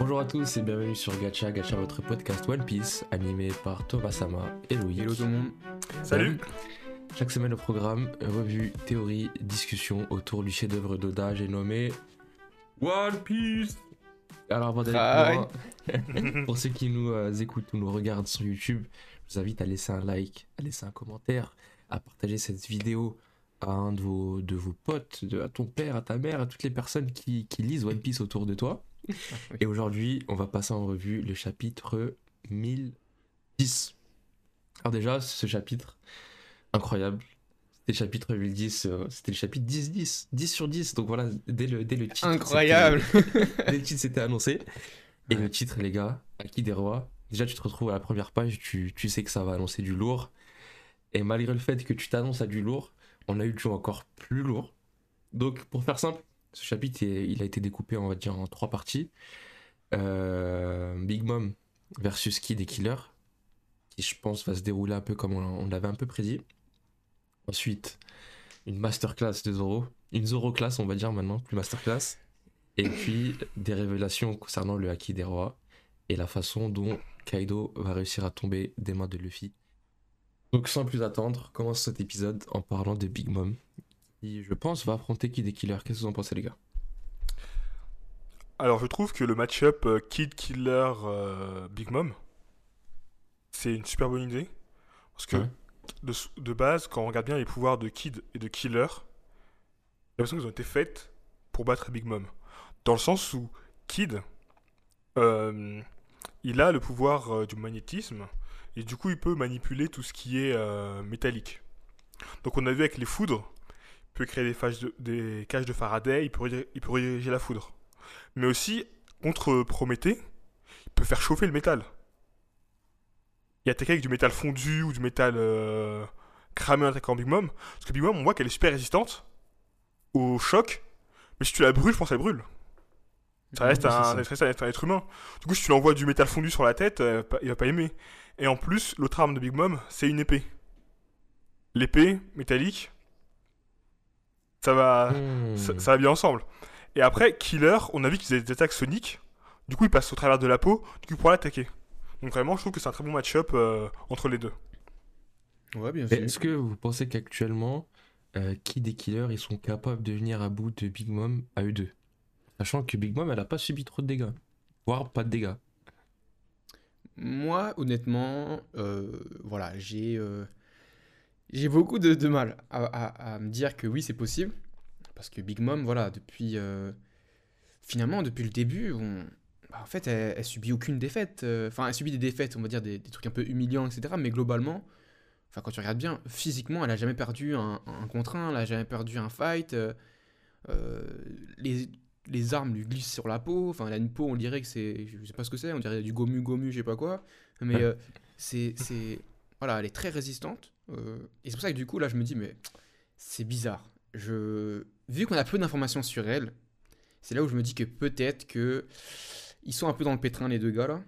Bonjour à tous et bienvenue sur Gacha, Gacha votre podcast One Piece animé par Thomasama et Louis. Hello tout le monde. Salut. Euh, chaque semaine au programme, revue, théorie, discussion autour du chef-d'œuvre d'Oda, j'ai nommé One Piece. Alors avant d'aller plus loin, pour ceux qui nous euh, écoutent ou nous regardent sur YouTube, je vous invite à laisser un like, à laisser un commentaire, à partager cette vidéo à un de vos, de vos potes, de- à ton père, à ta mère, à toutes les personnes qui, qui lisent One Piece autour de toi. Et aujourd'hui, on va passer en revue le chapitre 1010. Alors déjà, ce chapitre, incroyable. C'était le chapitre 1010, euh, c'était le chapitre 10-10, 10 sur 10. Donc voilà, dès le, dès le titre. Incroyable. Dès le titre, c'était annoncé. Et le titre, les gars, Acquis des rois. Déjà, tu te retrouves à la première page, tu, tu sais que ça va annoncer du lourd. Et malgré le fait que tu t'annonces à du lourd, on a eu du encore plus lourd. Donc, pour faire simple, ce chapitre, il a été découpé, on va dire, en trois parties. Euh, Big Mom versus Kid et Killer, qui je pense va se dérouler un peu comme on, on l'avait un peu prédit. Ensuite, une masterclass de Zoro. Une Zoro class, on va dire maintenant, plus masterclass. Et puis, des révélations concernant le Haki des rois et la façon dont Kaido va réussir à tomber des mains de Luffy. Donc, sans plus attendre, commence cet épisode en parlant de Big Mom, qui, je pense, va affronter Kid et Killer. Qu'est-ce que vous en pensez, les gars? Alors, je trouve que le match-up euh, Kid Killer euh, Big Mom, c'est une super bonne idée. Parce que, Ouais. De, base, quand on regarde bien les pouvoirs de Kid et de Killer, j'ai l'impression qu'ils ont été faits pour battre Big Mom. Dans le sens où Kid, euh, il a le pouvoir euh, du magnétisme, et du coup, il peut manipuler tout ce qui est euh, métallique. Donc, on a vu avec les foudres, il peut créer des, cages de Faraday, il peut, il peut la foudre mais aussi contre Prométhée, il peut faire chauffer le métal. Il avec du métal fondu ou du métal euh, cramé en attaquant Big Mom. Parce que Big Mom, on voit qu'elle est super résistante au choc, mais si tu la brûles, je pense qu'elle brûle. Ça reste, un, ça. ça reste un être humain. Du coup, si tu lui envoies du métal fondu sur la tête, euh, il va pas aimer. Et en plus, l'autre arme de Big Mom, c'est une épée. L'épée métallique, ça va, Hmm. ça, ça va bien ensemble. Et après, Killer, on a vu qu'ils avaient des attaques soniques. Du coup, il passe au travers de la peau. Du coup, pour l'attaquer. Donc vraiment, je trouve que c'est un très bon match-up euh, entre les deux. Ouais, bien sûr. Est-ce que vous pensez qu'actuellement, euh, Kid et Killer, ils sont capables de venir à bout de Big Mom à eux deux? Sachant que Big Mom, elle a pas subi trop de dégâts. Voire pas de dégâts. Moi, honnêtement, euh, voilà, j'ai euh, j'ai beaucoup de, de mal à, à- à me dire que oui, c'est possible. Parce que Big Mom, voilà, depuis. euh, finalement, depuis le début, on, en fait, elle, subit aucune défaite. euh, Enfin, elle subit des défaites, on va dire, des, trucs un peu humiliants, etc. Mais globalement, enfin, quand tu regardes bien, physiquement, elle a jamais perdu un, un contre un, elle a jamais perdu un fight. euh, euh, les, les armes lui glissent sur la peau. Enfin, elle a une peau, on dirait que c'est. Je sais pas ce que c'est, on dirait du gomu gomu, je sais pas quoi. Mais euh, c'est. Voilà, elle est très résistante. et c'est pour ça que du coup, là, je me dis, mais c'est bizarre. Je... Vu qu'on a peu d'informations sur elle, c'est là où je me dis que peut-être que. Ils sont un peu dans le pétrin, les deux gars là.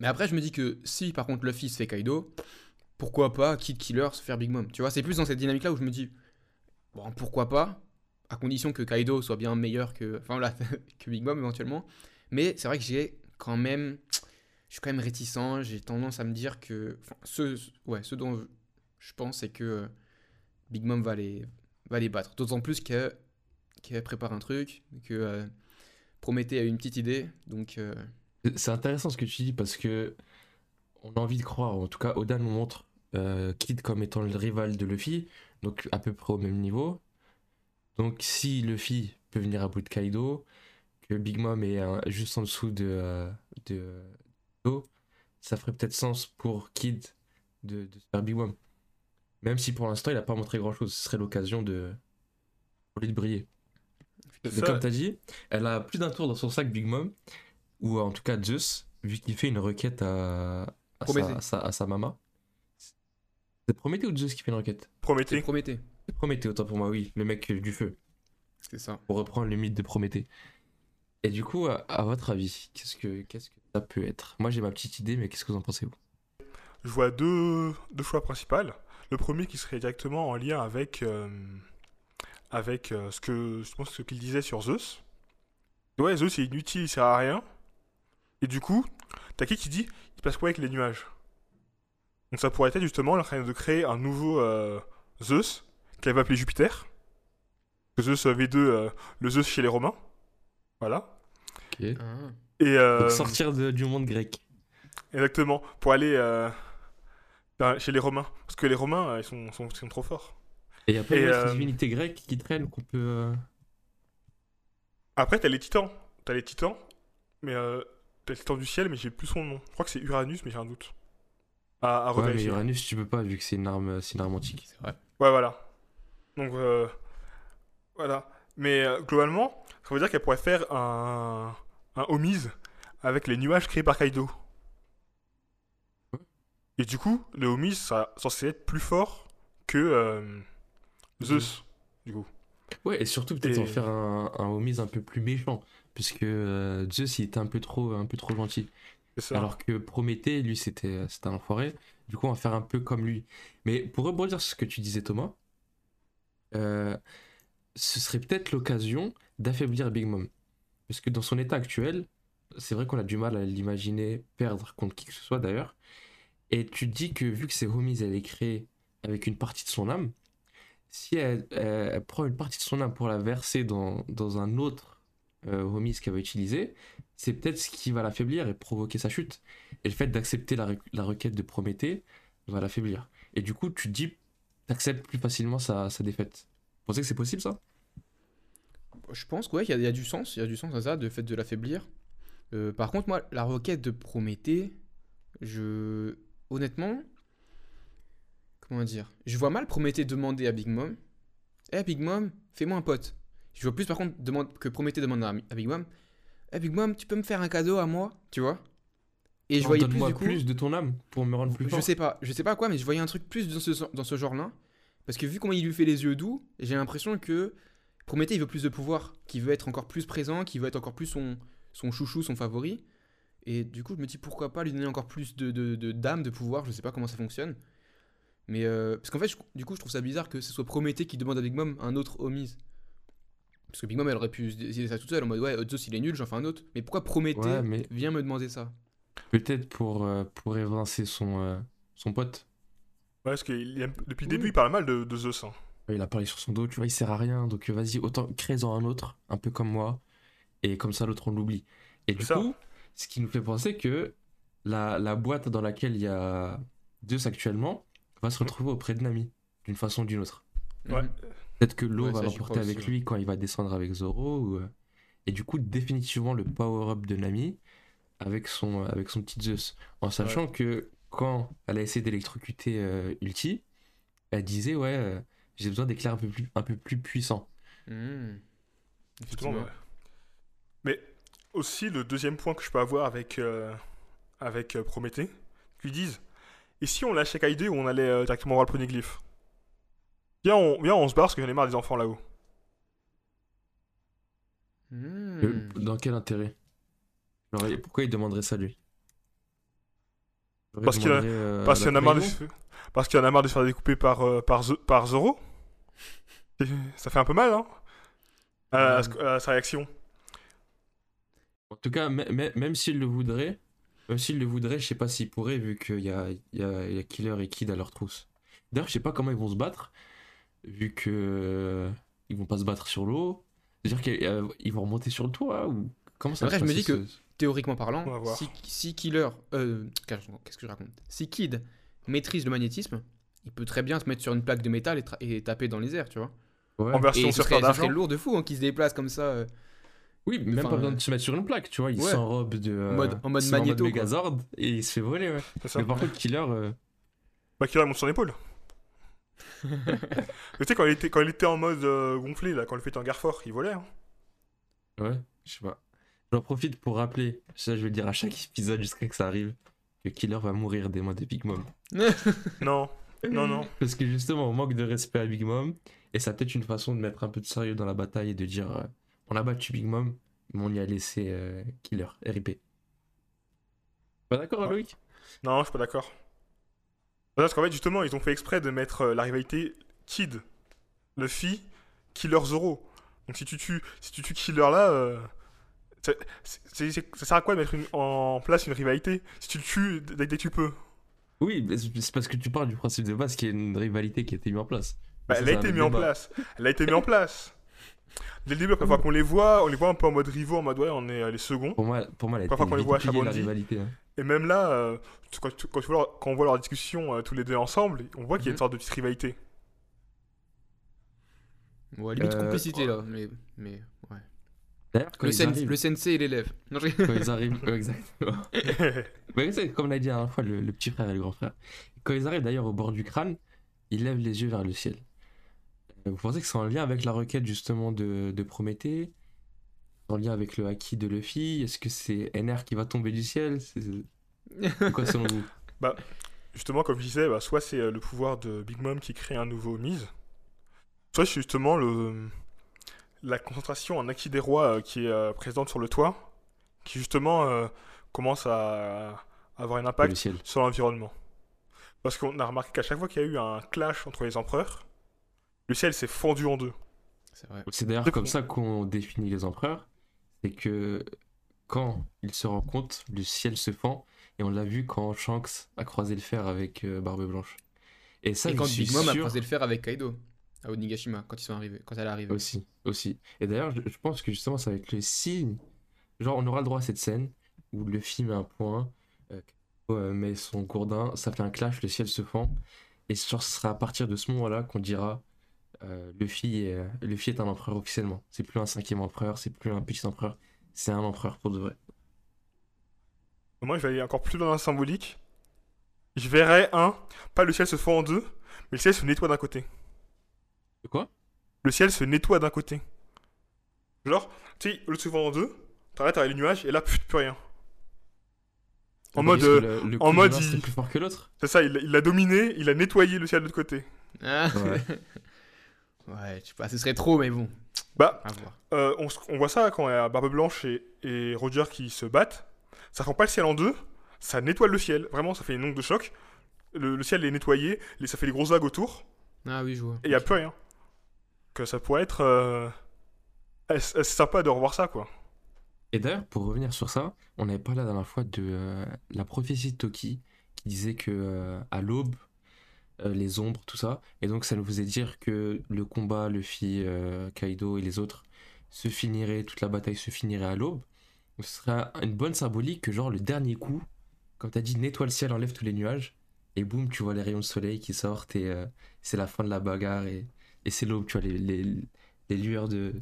Mais après, je me dis que si par contre Luffy se fait Kaido, pourquoi pas Kid Killer se faire Big Mom Tu vois, c'est plus dans cette dynamique là où je me dis, bon, pourquoi pas à condition que Kaido soit bien meilleur que, enfin, voilà, que Big Mom éventuellement. Mais c'est vrai que j'ai quand même, je suis quand même réticent. J'ai tendance à me dire que, ce, ouais, ce dont je pense, c'est que Big Mom va les, va les battre. D'autant plus que qu'elle prépare un truc, que euh, Prométhée a une petite idée, donc euh, C'est intéressant ce que tu dis parce que on a envie de croire, en tout cas Oda nous montre euh, Kid comme étant le rival de Luffy, donc à peu près au même niveau. Donc si Luffy peut venir à bout de Kaido, que Big Mom est euh, juste en dessous de, de Kaido, ça ferait peut-être sens pour Kid de, de faire Big Mom. Même si pour l'instant il n'a pas montré grand chose, ce serait l'occasion de pour lui de briller. Ça. comme tu as dit, elle a plus d'un tour dans son sac Big Mom, ou en tout cas Zeus, vu qu'il fait une requête à, sa, à sa- à sa maman. C'est Prométhée ou Zeus qui fait une requête? C'est Prométhée. Prométhée. C'est Prométhée, autant pour moi, oui. Le mec du feu. C'est ça. Pour reprendre le mythe de Prométhée. Et du coup, à, à votre avis, qu'est-ce que, qu'est-ce que ça peut être? Moi, j'ai ma petite idée, mais qu'est-ce que vous en pensez, vous? Je vois deux, deux choix principaux. Le premier qui serait directement en lien avec, euh, avec euh, ce que je pense ce qu'il disait sur Zeus. Ouais, Zeus est inutile, il sert à rien. Et du coup, t'as qui qui dit il passe quoi avec les nuages? Donc ça pourrait être justement en train de créer un nouveau euh, Zeus qu'elle va appeler Jupiter. Zeus euh, V2, euh, le Zeus chez les Romains. Voilà. Ok. Ah. Et Donc sortir de- du monde grec. Exactement, pour aller dans- chez les Romains. Parce que les Romains, ils sont, sont, sont trop forts. Et il y a pas autre euh, divinité grecque qui traîne qu'on peut. euh, Après, t'as les titans. T'as les titans, mais euh, t'as le titan du ciel, mais j'ai plus son nom. Je crois que c'est Uranus, mais j'ai un doute. À, à Ouais, mais. Ouais, Uranus, tu peux pas, vu que c'est une arme, c'est une arme antique. C'est vrai. voilà. Donc, euh, voilà. Mais euh, globalement, ça veut dire qu'elle pourrait faire un, un homise avec les nuages créés par Kaido. Et du coup, le homise sera censé être plus fort que euh, Zeus, du coup. Ouais, et surtout peut-être Et- en faire un, un homise un peu plus méchant. Puisque euh, Zeus, il était un peu trop, un peu trop gentil. Ça. Alors que Prométhée, lui, c'était c'était un enfoiré. Du coup, on va faire un peu comme lui. Mais pour rebondir sur ce que tu disais, Thomas, euh, ce serait peut-être l'occasion d'affaiblir Big Mom. Parce que dans son état actuel, c'est vrai qu'on a du mal à l'imaginer perdre contre qui que ce soit d'ailleurs. Et tu te dis que vu que c'est Homies, elle est créée avec une partie de son âme, si elle, prend une partie de son âme pour la verser dans, dans un autre euh, Homies qu'elle va utiliser, c'est peut-être ce qui va l'affaiblir et provoquer sa chute. Et le fait d'accepter la, la requête de Prométhée va l'affaiblir. Et du coup, tu te dis, t'acceptes plus facilement sa, sa défaite. Vous pensez que c'est possible ça? Je pense qu'il il y a du sens, il y a du sens à ça, de fait de l'affaiblir. Euh, par contre, moi, la requête de Prométhée, je. Honnêtement. Comment dire Je vois mal Prométhée demander à Big Mom Eh Big Mom, fais-moi un pote. Je vois plus par contre demande, que Prométhée demande à, Big Mom Eh Big Mom, tu peux me faire un cadeau à moi? Tu vois? Et je voyais plus du coup. plus de ton âme pour me rendre plus Je fort. sais pas, je sais pas quoi, mais je voyais un truc plus dans ce, dans ce genre-là. Parce que vu comment il lui fait les yeux doux, j'ai l'impression que Prométhée, il veut plus de pouvoir, qu'il veut être encore plus présent, qu'il veut être encore plus son, son chouchou, son favori. Et du coup, je me dis pourquoi pas lui donner encore plus de, de, de- d'âme, de pouvoir, je sais pas comment ça fonctionne. Mais euh, parce qu'en fait, je- du coup, je trouve ça bizarre que ce soit Prométhée qui demande à Big Mom un autre Homies. Parce que Big Mom, elle aurait pu se décider ça toute seule en mode ouais, Zeus il est nul, j'en fais un autre. Mais pourquoi Prométhée Ouais, mais vient me demander ça? peut-être pour, euh, pour évincer son, euh, son pote. Ouais, parce que depuis le Oui. début, il parle mal de, de Zeus. hein. Il a parlé sur son dos, tu vois, il sert à rien. Donc euh, vas-y, autant crée-en un autre, un peu comme moi. Et comme ça, l'autre, on l'oublie. Et du ça. coup, ce qui nous fait penser que la, la boîte dans laquelle il y a Zeus actuellement va se retrouver auprès de Nami, d'une façon ou d'une autre. Ouais. Mhm. Peut-être que l'eau Ouais, va l'emporter avec aussi, lui quand il va descendre avec Zoro. ou, euh, Et du coup, définitivement, le power-up de Nami avec son, avec son petit Zeus. En sachant que quand elle a essayé d'électrocuter euh, Ulti, elle disait Ouais, euh, j'ai besoin d'éclairs un, peu plus- un peu plus puissants. Justement, Effectivement. ouais. Mais aussi, le deuxième point que je peux avoir avec, euh, avec euh, Prométhée, qu'ils disent Et si on lâchait Kaido ou on allait euh, directement voir le poneglyphe Viens on, viens, on se barre parce que j'en ai marre des enfants là-haut. Mhm. Euh, Dans quel intérêt? Pourquoi il demanderait ça lui? Il Parce qu'il a- euh, en a marre de parce qu'il en a marre de se faire découper par, euh, par, Zo- par Zoro. Ça fait un peu mal, hein à, à sa réaction. En tout cas, mê- mê- même s'il le voudrait, même s'il le voudrait, je sais pas s'il pourrait, vu qu'il y a, il y, a, y a Killer et Kid à leur trousse. D'ailleurs, je sais pas comment ils vont se battre, vu que euh, ils vont pas se battre sur l'eau. C'est-à-dire qu'ils vont remonter sur le toit ou comment ça Après, va je se me dis que- Théoriquement parlant, si, si Killer. euh, Qu'est-ce que je raconte? Si Kid maîtrise le magnétisme, il peut très bien se mettre sur une plaque de métal et, taper dans les airs, tu vois. Ouais. En version Et ce serait, ce serait d'argent. lourd de fou hein, qui se déplace comme ça. euh, Oui, même Enfin, pas besoin euh, de se mettre sur une plaque, tu vois. Il ouais. s'enrobe de. euh, mode- en mode il magnéto. Megazord et il se fait voler, ouais. Mais par contre, Killer. euh, Bah, Killer monte son épaule. Mais tu sais, quand il était, quand il était en mode euh, gonflé, là, quand il fait en gare fort, il volait. Hein. Ouais, je sais pas. J'en profite pour rappeler, ça je vais le dire à chaque épisode jusqu'à que ça arrive, que Killer va mourir des mains de Big Mom. Non, Non, non. Parce que justement, on manque de respect à Big Mom. Et ça peut-être une façon de mettre un peu de sérieux dans la bataille et de dire euh, on a battu Big Mom, mais on y a laissé euh, Killer, RIP. Pas d'accord, Ouais. Loïc? Non, je suis pas d'accord. Parce qu'en fait, justement, ils ont fait exprès de mettre euh, la rivalité Kid, Luffy, Killer Zoro. Donc si tu tues, si tu tues Killer là, euh, ça, c'est- c'est- ça sert à quoi de mettre une- en place une rivalité? Si tu le tues dès, que tu peux Oui, mais c'est parce que tu parles du principe de base qu'il y a une rivalité qui a été mise en place. Bah, Ça, Elle a été mise en place. Elle a été mise en place. Dès le début, la première fois qu'on les voit, on les voit un peu en mode rivaux, en mode ouais, on est euh, les seconds. Pour moi, pour moi elle a Parfois été qu'on les voit à la rivalité. hein. Et même là, euh, quand, tu- quand tu vois leur- quand on voit leur discussion euh, tous les deux ensemble, on voit qu'il y a une Mhm. sorte de petite rivalité. Ouais, limite Euh, complicité là, mais, mais ouais. D'ailleurs, quand, Le, ils sen- arrivent- le sensei et l'élève. Non, je... quand ils arrivent, exactement. Mais c'est comme l'a dit la dernière fois le, le petit frère et le grand frère. Quand ils arrivent d'ailleurs au bord du crâne, ils lèvent les yeux vers le ciel. Vous pensez que c'est en lien avec la requête justement de, de Prométhée? En lien avec le haki de Luffy? Est-ce que c'est NR qui va tomber du ciel? C'est quoi selon vous? Justement, comme je disais, bah, soit c'est euh, le pouvoir de Big Mom qui crée un nouveau mise, soit c'est justement le, la concentration en acquis des rois euh, qui est euh, présente sur le toit, qui justement euh, commence à avoir un impact sur l'environnement. Parce qu'on a remarqué qu'à chaque fois qu'il y a eu un clash entre les empereurs, le ciel s'est fendu en deux. C'est vrai. C'est d'ailleurs comme ça qu'on définit les empereurs. C'est que quand ils se rencontrent, le ciel se fend. Et on l'a vu quand Shanks a croisé le fer avec euh, Barbe Blanche. Et ça, et je quand suis Big Mom a croisé le fer avec Kaido à Onigashima quand ils sont arrivés, quand elle est arrivée. Aussi, aussi. Et d'ailleurs, je, pense que justement, ça va être le signe. Genre, on aura le droit à cette scène où le film met un point, euh, Kaido, euh, met son gourdin, ça fait un clash, le ciel se fend. Et genre, ce sera à partir de ce moment-là qu'on dira euh, Luffy, est, Luffy est un empereur officiellement. C'est plus un cinquième empereur, c'est plus un petit empereur, c'est un empereur pour de vrai. Moi, je vais aller encore plus loin dans la symbolique. Je verrais un, pas le ciel se fend en deux, mais le ciel se nettoie d'un côté. De quoi? Le ciel se nettoie d'un côté. Genre, tu sais, le se fend en deux, t'arrêtes, t'arrêtes les nuages, et là, plus, plus rien. En mode, euh, le, le en mode, il- plus fort que l'autre. c'est ça, il il l'a dominé, il a nettoyé le ciel de l'autre côté. Ah. Ouais. ouais, je sais pas, ce serait trop, mais bon, Bah, euh, on, voit ça quand il y a Barbe Blanche et, et Roger qui se battent. Ça fend pas le ciel en deux, ça nettoie le ciel. Vraiment, ça fait une onde de choc. Le, le ciel est nettoyé, les- ça fait des grosses vagues autour. Ah oui, je vois. Et il n'y a plus rien. Que ça pourrait être euh, assez assez sympa de revoir ça, quoi? Et d'ailleurs, pour revenir sur ça, on avait parlé la dernière fois de euh, la prophétie de Toki qui disait que euh, à l'aube, euh, les ombres, tout ça, et donc ça nous faisait dire que le combat, Luffy, euh, Kaido et les autres se finirait, toute la bataille se finirait à l'aube. Ce serait une bonne symbolique que genre le dernier coup, comme t'as dit, nettoie le ciel, enlève tous les nuages, et boum, tu vois les rayons de soleil qui sortent et euh, c'est la fin de la bagarre et, et c'est l'aube, tu vois les, les, les lueurs de,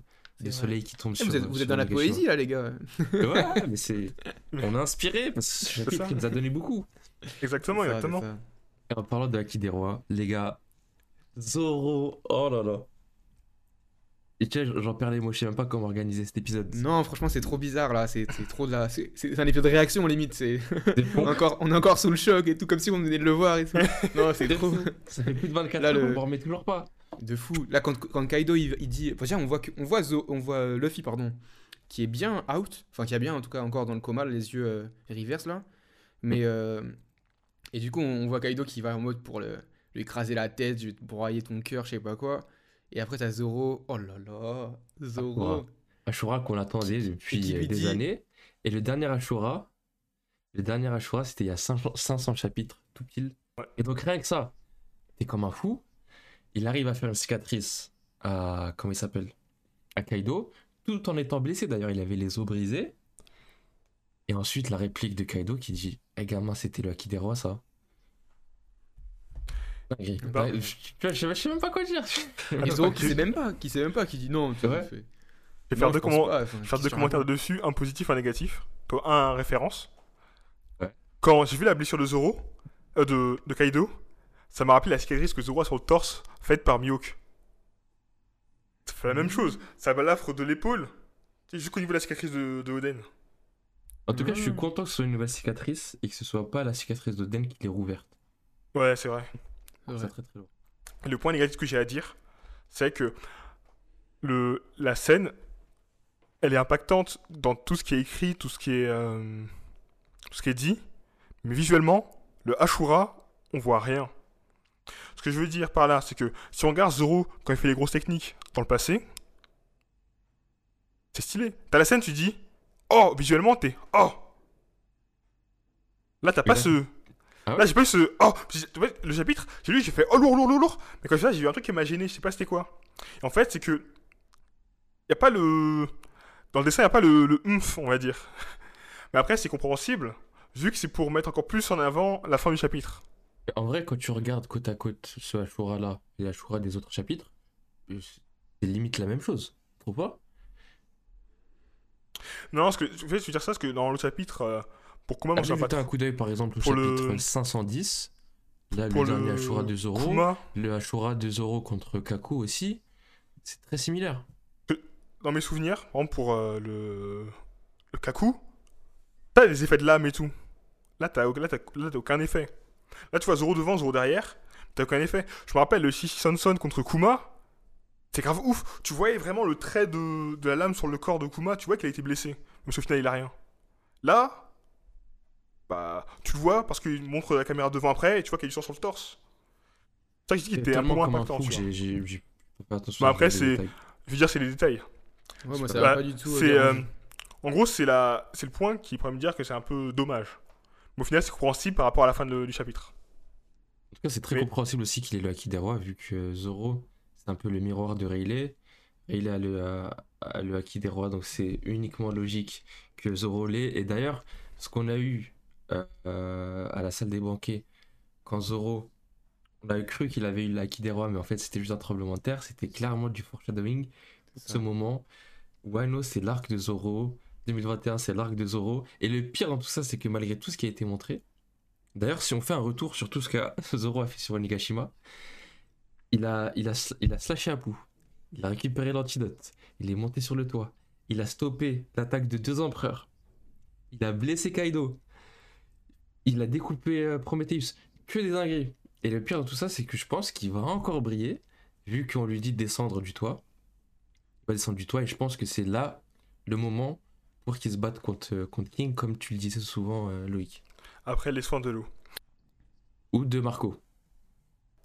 soleil qui tombent Eh, sur vous êtes, vous sur êtes dans la poésie là, les gars. Ouais, mais c'est. On a inspiré parce que ce C'est chapitre nous a donné beaucoup. Exactement, exactement. Et en parlant de Haki des Rois, les gars, Zoro, oh là là. Et tu sais, j'en perds les mots, je sais même pas comment organiser cet épisode. Non, franchement, c'est trop bizarre là. C'est trop de la. C'est un épisode de réaction limite. C'est on, est encore, on est encore sous le choc et tout, comme si on venait de le voir et tout. Non, c'est trop. Ça fait plus de 24 Là, heures, le- on m'en remet toujours pas. De fou. Là, quand, quand Kaido il, il dit. Enfin, on voit, que, on, voit Zo- on voit euh, Luffy, pardon, qui est bien out. Enfin, qui a bien, en tout cas, encore dans le coma, les yeux euh, reverse là. Mais. euh, et du coup, on voit Kaido qui va en mode pour le, lui écraser la tête, je vais te broyer ton cœur, je sais pas quoi. Et après, t'as Zoro. Oh là là. Zoro. Ashura qu'on attendait depuis euh, des dit- années. Et le dernier Ashura, le dernier Ashura, c'était il y a 500, 500 chapitres, tout pile. Ouais. Et donc rien que ça, t'es comme un fou. Il arrive à faire une cicatrice à, comment il s'appelle? À Kaido, tout en étant blessé. D'ailleurs, il avait les os brisés. Et ensuite, la réplique de Kaido qui dit Eh gamin, c'était le Haki des rois, ça. Bah, Ouais, je, sais- je sais même pas quoi dire. Et Zoro qui sait même pas, qui sait même pas, qui dit non. tu vrai fait- Non, faire deux, comment- pas, faire commentaires dessus, un positif, un négatif. Toi, un référence. Ouais. Quand j'ai vu la blessure de Zoro, euh, de, de Kaido, ça m'a rappelé la cicatrice que Zoro a sur le torse, faite par Mihawk. Ça fait la même chose. Ça balafre de l'épaule, jusqu'au niveau de la cicatrice de, de Oden. En tout cas, je suis Ah. content que ce soit une nouvelle cicatrice et que ce soit pas la cicatrice de Den qui l'ait rouverte. Ouais, c'est vrai. Ça vrai. très très lourd. Le point négatif que j'ai à dire, c'est que le, la scène, elle est impactante dans tout ce qui est écrit, tout ce qui est, euh, tout ce qui est dit, mais visuellement, le Ashura, on voit rien. Ce que je veux dire par là, c'est que si on regarde Zoro quand il fait les grosses techniques dans le passé, c'est stylé. T'as la scène, tu dis, oh, visuellement, t'es, oh. Là, t'as pas là- ce, Ah ouais Là, j'ai pas eu ce. Oh Le chapitre, j'ai lu, j'ai fait oh lourd, lourd, lourd, lourd. Mais quand je ça, j'ai eu un truc qui m'a gêné, je sais pas c'était quoi. Et en fait, c'est que. Y a pas le. Dans le dessin, y a pas le, le on va dire. Mais après, c'est compréhensible, vu que c'est pour mettre encore plus en avant la fin du chapitre. En vrai, quand tu regardes côte à côte ce Ashura-là et l'Ashura des autres chapitres, euh, c'est limite la même chose. Tu trouves pas Non, parce que. Je veux dire ça, parce que dans le chapitre. euh, pour sais pas jeter un coup d'œil par exemple au chapitre le- 510. Là, Pour le dernier le. Ashura de Zoro. Kuma, Le Ashura de Zoro contre Kaku aussi. C'est très similaire. dans mes souvenirs, par exemple, pour euh, le. Le Kaku, t'as des effets de lame et tout. Là, t'as aucun effet. Là, tu vois Zoro devant, Zoro derrière, t'as aucun effet. Je me rappelle le Shishi Sanson contre Kuma. C'est grave ouf. Tu voyais vraiment le trait de, de la lame sur le corps de Kuma, tu vois qu'il a été blessé. Mais au final, il a rien. Là, bah, tu le vois parce qu'il montre la caméra devant après et tu vois qu'il y a du sang sur le torse. C'est ça que je dis qu'il était un peu moins impactant. j'ai- pas fait attention. Bah à après, c'est-. Je veux dire, c'est les détails. Ouais, moi, ça Bah, va pas du tout. C'est, euh, en gros, c'est la, c'est le point qui pourrait me dire que c'est un peu dommage. Mais au final, c'est compréhensible par rapport à la fin de- du chapitre. En tout cas, c'est très Mais- compréhensible aussi qu'il est le Haki des rois, vu que Zoro, c'est un peu le miroir de Rayleigh. Rayleigh a le, a- a le Haki des rois, donc c'est uniquement logique que Zoro l'ait. Et d'ailleurs, ce qu'on a eu euh, euh, à la salle des banquets, quand Zoro, on a cru qu'il avait eu Haki des rois, mais en fait, c'était juste un tremblement de terre. C'était clairement du foreshadowing. Ce moment, Wano, c'est l'arc de Zoro. 2021, c'est l'arc de Zoro. Et le pire dans tout ça, c'est que malgré tout ce qui a été montré, d'ailleurs, si on fait un retour sur tout ce que Zoro a fait sur Onigashima, il a, il a, il a slashé Apu. Il a récupéré l'antidote. Il est monté sur le toit. Il a stoppé l'attaque de deux empereurs. Il a blessé Kaido. Il a découpé euh, Prometheus. Que des dingueries. Et le pire dans tout ça, c'est que je pense qu'il va encore briller, vu qu'on lui dit de descendre du toit. Il va descendre du toit, et je pense que c'est là le moment pour qu'il se batte contre, euh, contre King, comme tu le disais souvent, euh, Loïc. Après, les soins de l'eau. Ou de Marco.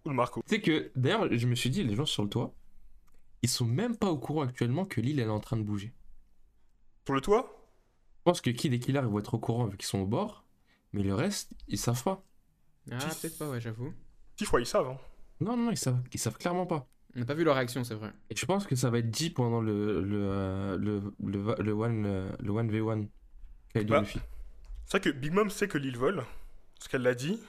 Ou le Marco. Tu sais que, d'ailleurs, je me suis dit, les gens sur le toit, ils sont même pas au courant actuellement que l'île elle est en train de bouger. Sur le toit? Je pense que Kid et Killer ils vont être au courant vu qu'ils sont au bord, mais le reste, ils savent pas. Ah, peut-être pas, ouais, j'avoue. Si, je crois qu'ils savent. hein. Non, non, non, ils savent, ils savent clairement pas. On n'a pas vu leur réaction, c'est vrai. Et je pense que ça va être dit pendant le, le, euh, le, le, le, one, euh, le 1v1 Kaido Bah. Luffy. C'est vrai que Big Mom sait que l'île vole. Ce qu'elle l'a dit.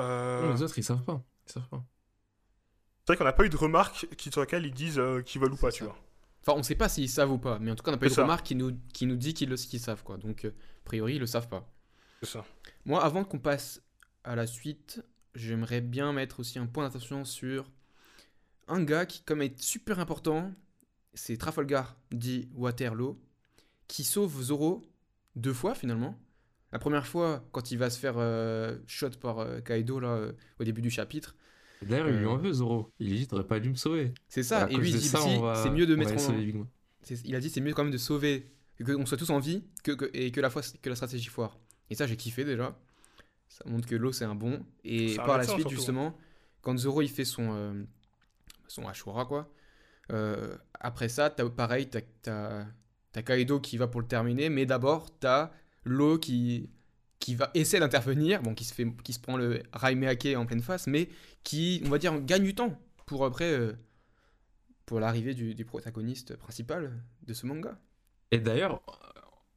Euh, les autres, ils savent pas. Ils savent pas. C'est vrai qu'on n'a pas eu de remarques qui, sur lesquelles ils disent euh, qu'ils veulent ou pas, tu ça. vois. Enfin, on sait pas s'ils savent ou pas, mais en tout cas, on n'a pas eu de ça. remarque qui nous, qui nous dit qu'ils le- qu'ils savent, quoi. Donc, euh, a priori, ils le savent pas. C'est ça. Moi, avant qu'on passe à la suite, j'aimerais bien mettre aussi un point d'attention sur un gars qui, comme est super important, c'est Trafalgar, dit Waterloo, qui sauve Zoro deux fois finalement. La première fois, quand il va se faire euh, shot par euh, Kaido là, euh, au début du chapitre. D'ailleurs, il lui en veut, Zoro. Il lui dit, t'aurais pas dû me sauver. C'est ça, À et lui il dit va- c'est mieux de on mettre en- sauver Big Mom. c'est- il a dit c'est mieux quand même de sauver, qu'on soit tous en vie, que, que- et que la, fois, que la stratégie foire. Et ça, j'ai kiffé déjà. Ça montre que l'eau, c'est un bon. Et par la suite, surtout. justement, quand Zoro, il fait son, euh, son Ashura, quoi. euh, après ça, t'as, pareil, t'as, t'as, t'as Kaido qui va pour le terminer, mais d'abord, t'as l'eau qui, qui va essayer d'intervenir, bon, qui se, fait, qui se prend le Raimeake en pleine face, mais qui, on va dire, gagne du temps pour après, euh, pour l'arrivée du, du protagoniste principal de ce manga. Et d'ailleurs,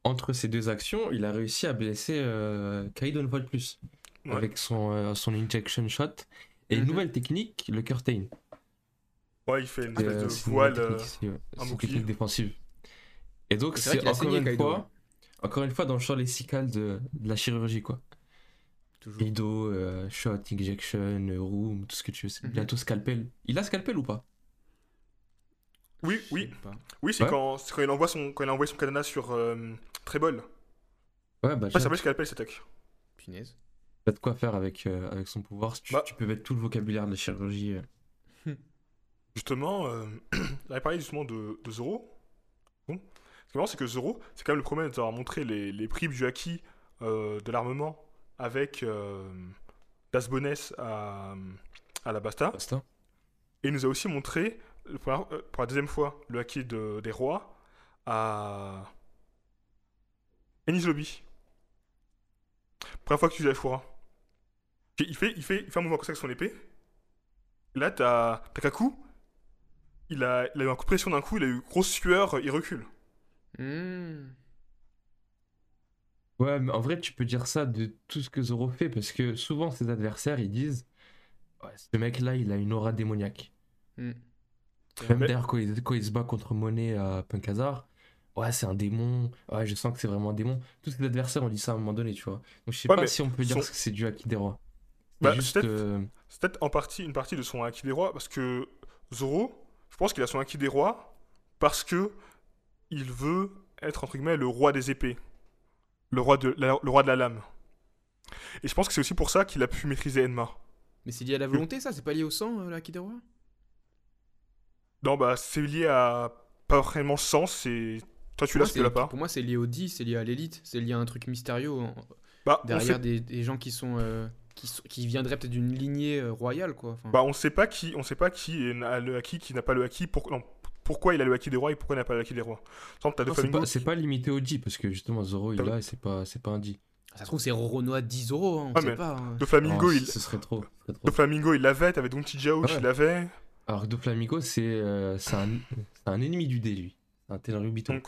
entre ces deux actions, il a réussi à blesser euh, Kaido une fois de plus. Ouais. Avec son, euh, son injection shot. Et une Mhm. nouvelle technique, le curtain. Ouais, il fait une espèce de voile. euh, bouclier. défensive. Et donc, C'est encore une Kaido, fois, hein. Encore une fois dans le champ lexical de, de la chirurgie, quoi. Toujours. Kaido, euh, shot, injection, room, tout ce que tu veux. C'est Mhm. bientôt scalpel. Il a scalpel ou pas? Oui, oui. pas. Oui, c'est Ouais. quand, c'est quand il envoie son, quand il envoie son katana sur euh, Trebol. Ouais, bah, ça s'appelle appelle cette attaque. Punaise. T'as de quoi faire avec, euh, avec son pouvoir. Tu, Bah. tu peux mettre tout le vocabulaire de la chirurgie. euh. Justement, euh, on avait parlé justement de, de Zoro. Bon. Ce qui est marrant, c'est que Zoro, c'est quand même le premier à nous avoir montré les, les bribes du haki euh, de l'armement avec euh, Das Boness à, à la Basta. Basta. Et il nous a aussi montré, euh, pour la deuxième fois, le haki de- des rois à Enies Lobby. Première fois que tu utilises la Shura. Il fait, il, fait, il fait un mouvement comme ça avec son épée. Là, t'as t'as Kaku. Il a, il a eu un coup de pression d'un coup, il a eu grosse sueur, il recule. Hmm. Ouais, mais en vrai, tu peux dire ça de tout ce que Zoro fait parce que souvent ses adversaires ils disent Ouais, ce mec-là, il a une aura démoniaque. Hmm. Même d'ailleurs, quand il, quand il se bat contre Monet à Punk Hazard, ouais, c'est un démon. Ouais, je sens que c'est vraiment un démon. Tous ses adversaires ont dit ça à un moment donné, tu vois. Donc je sais Ouais, pas si on peut dire son- que c'est du Haki des rois. C'est Bah, peut-être- euh, C'est peut-être en partie une partie de son acquis des rois, parce que Zoro, je pense qu'il a son acquis des rois parce que il veut être entre guillemets le roi des épées, le roi de la, le roi de la lame. Et je pense que c'est aussi pour ça qu'il a pu maîtriser Enma. Mais c'est lié à la volonté, ça C'est pas lié au sang, euh, la rois Non, bah c'est lié à pas vraiment le sens, c'est toi tu l'as, tu l'as pas. Pour moi, c'est lié au 10, c'est lié à l'élite, c'est lié à un truc mystérieux en- Bah derrière sait, des, des gens qui sont. euh, qui, sont- qui viendraient peut-être d'une lignée euh, royale, quoi. Enfin, bah on sait pas qui, on sait pas qui a le acquis, qui n'a pas le acquis. Pour, non, pourquoi il a le acquis des rois et pourquoi il n'a pas le acquis des rois. Exemple, non, c'est pas, limité au G parce que justement Zoro il et c'est pas, c'est pas un G. Ça se trouve, c'est Roronoa 10 euros, hein, on Ah, sait mais pas. hein. De Flamingo, Oh, il, Ce serait trop. ce serait trop. de Flamingo, il l'avait. T'avais Don Tijao, Ouais. il l'avait. Alors que Doflamingo, c'est euh, c'est un, ennemi du dé, lui. Un Tenryubiton. Donc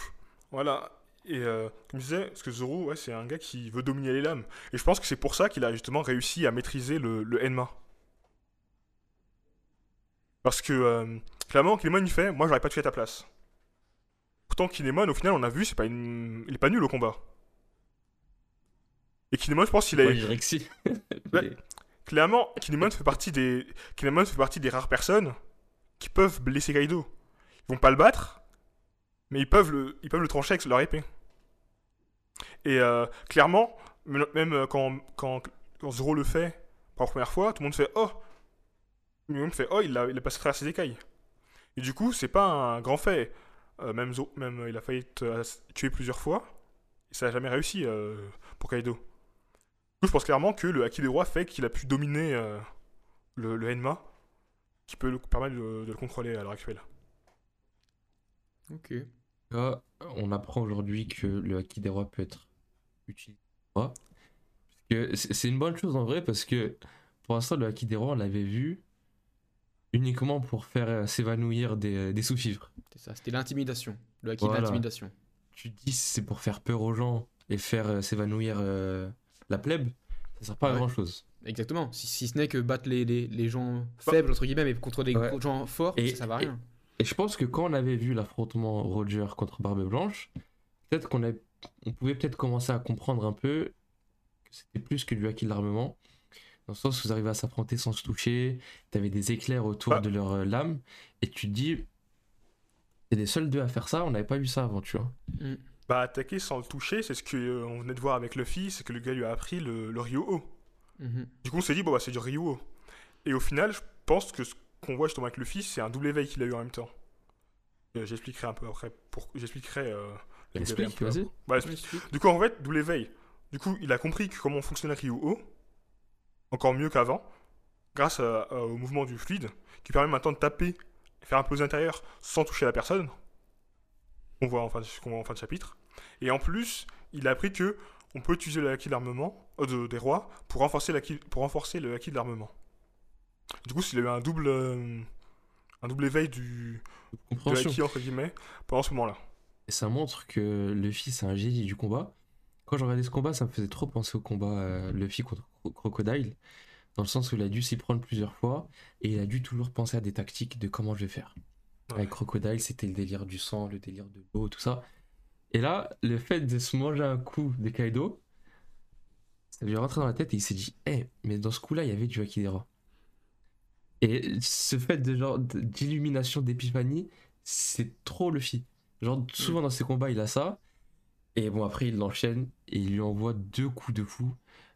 voilà. Et euh, comme je disais, parce que Zoro, ouais, c'est un gars qui veut dominer les lames. Et je pense que c'est pour ça qu'il a justement réussi à maîtriser le, le Enma. Parce que euh, clairement, Kinemon il fait, moi j'aurais pas tué à ta place. Pourtant Kinemon, au final, on a vu, c'est pas une... il est pas nul au combat. Et Kinemon, je pense qu'il a, Ouais, si. Ouais. Clairement, Kinemon fait partie des Kinemon fait partie des rares personnes qui peuvent blesser Kaido. Ils vont pas le battre, mais ils peuvent le, ils peuvent le trancher avec leur épée. Et euh, clairement, même euh, quand, quand, quand Zoro le fait pour la première fois, tout le monde fait oh, tout le monde fait oh, il a, il a passé à travers ses écailles. Et du coup, c'est pas un grand fait. Euh, même, Zo- même euh, il a failli être euh, tué plusieurs fois, ça a jamais réussi pour Kaido. Du coup, je pense clairement que le Haki des rois fait qu'il a pu dominer le, le Enma, qui peut le permettre de, de le contrôler à l'heure actuelle. Ok. Là, on apprend aujourd'hui que le Haki des rois peut être utilisé. C'est une bonne chose en vrai parce que pour l'instant, le Haki des rois, on l'avait vu uniquement pour faire euh, s'évanouir des, des sous-fifres. C'est ça, c'était l'intimidation. Le haki Voilà. d'intimidation. Tu dis c'est pour faire peur aux gens et faire euh, s'évanouir euh, la plèbe, ça sert pas à grand chose. Exactement. Si, si ce n'est que battre les, les, les gens faibles, entre guillemets, mais contre des Ouais. gens forts, Et- ça, ça va à rien. Et je pense que quand on avait vu l'affrontement Roger contre Barbe Blanche, peut-être qu'on on pouvait peut-être commencer à comprendre un peu que c'était plus que du haki de l'armement. Dans le sens où vous arrivez à s'affronter sans se toucher, t'avais des éclairs autour Ah. de leur euh, lame, et tu te dis, c'est les seuls deux à faire ça, on n'avait pas vu ça avant, tu vois. Bah, attaquer sans le toucher, c'est ce qu'on venait de voir avec Luffy, c'est que le gars lui a appris le, le Ryu-O. Mhm. Du coup, on s'est dit, bon, bah, c'est du Ryu-O. Et au final, je pense que ce qu'on voit justement avec Luffy, c'est un double éveil qu'il a eu en même temps. Euh, J'expliquerai un peu après. Pour... J'expliquerai. euh, un Explique, vas-y. explique. Du coup, en fait, double éveil. Du coup, il a compris que comment fonctionnait Ryu-O, encore mieux qu'avant, grâce à- à- au mouvement du fluide, qui permet maintenant de taper, faire un pose intérieur sans toucher la personne. On voit en fin de, qu'on voit en fin de chapitre. Et en plus, il a appris que on peut utiliser le acquis de l'armement euh, de- des rois pour renforcer, l'acquis- pour renforcer le acquis de l'armement. Du coup, il a eu un double, euh, un double éveil du, de l'acquis, entre guillemets, pendant ce moment-là. Et ça montre que Luffy, c'est un génie du combat. Quand je regardais ce combat, ça me faisait trop penser au combat euh, Luffy contre Crocodile, dans le sens où il a dû s'y prendre plusieurs fois, et il a dû toujours penser à des tactiques de comment je vais faire. Ouais. Avec Crocodile, c'était le délire du sang, le délire de l'eau, tout ça. Et là, le fait de se manger un coup de Kaido, ça lui est rentré dans la tête et il s'est dit, eh, mais dans ce coup-là, il y avait du Akidera. Et ce fait de genre d'illumination, d'épiphanie, c'est trop Luffy. Genre, souvent dans ses combats, il a ça. Et bon, après, il l'enchaîne et il lui envoie deux coups de fou.